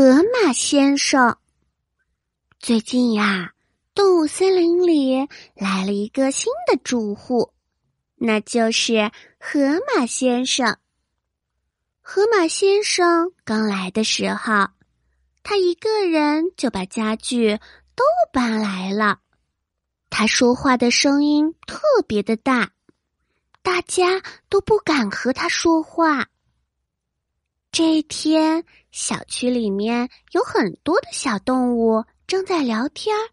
河马先生，最近呀，动物森林里来了一个新的住户，那就是河马先生。河马先生刚来的时候，他一个人就把家具都搬来了。他说话的声音特别的大，大家都不敢和他说话。这一天，小区里面有很多的小动物正在聊天儿。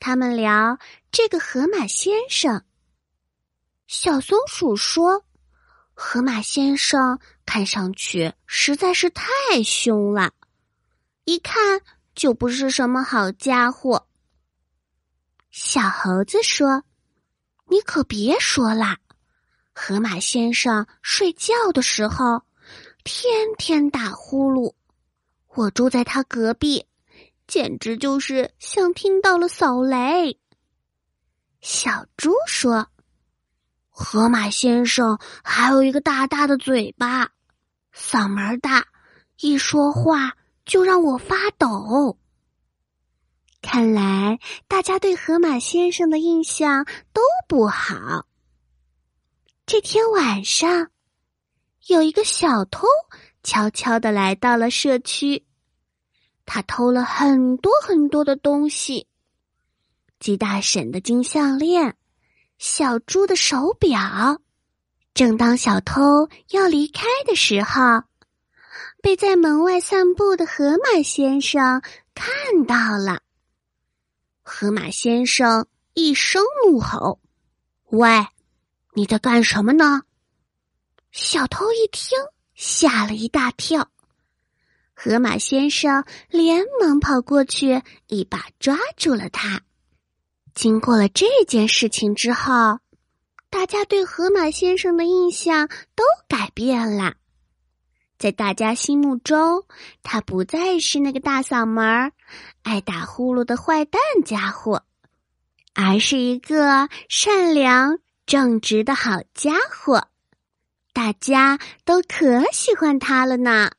他们聊这个河马先生。小松鼠说：“河马先生看上去实在是太凶了，一看就不是什么好家伙。”小猴子说：“你可别说啦，河马先生睡觉的时候。”天天打呼噜，我住在他隔壁，简直就是像听到了扫雷。小猪说：“河马先生还有一个大大的嘴巴，嗓门大，一说话就让我发抖。”看来大家对河马先生的印象都不好。这天晚上。有一个小偷悄悄的来到了社区，他偷了很多很多的东西：鸡大婶的金项链、小猪的手表。正当小偷要离开的时候，被在门外散步的河马先生看到了。河马先生一声怒吼：“喂，你在干什么呢？”小偷一听，吓了一大跳。河马先生连忙跑过去，一把抓住了他。经过了这件事情之后，大家对河马先生的印象都改变了。在大家心目中，他不再是那个大嗓门、爱打呼噜的坏蛋家伙，而是一个善良正直的好家伙。大家都可喜欢他了呢。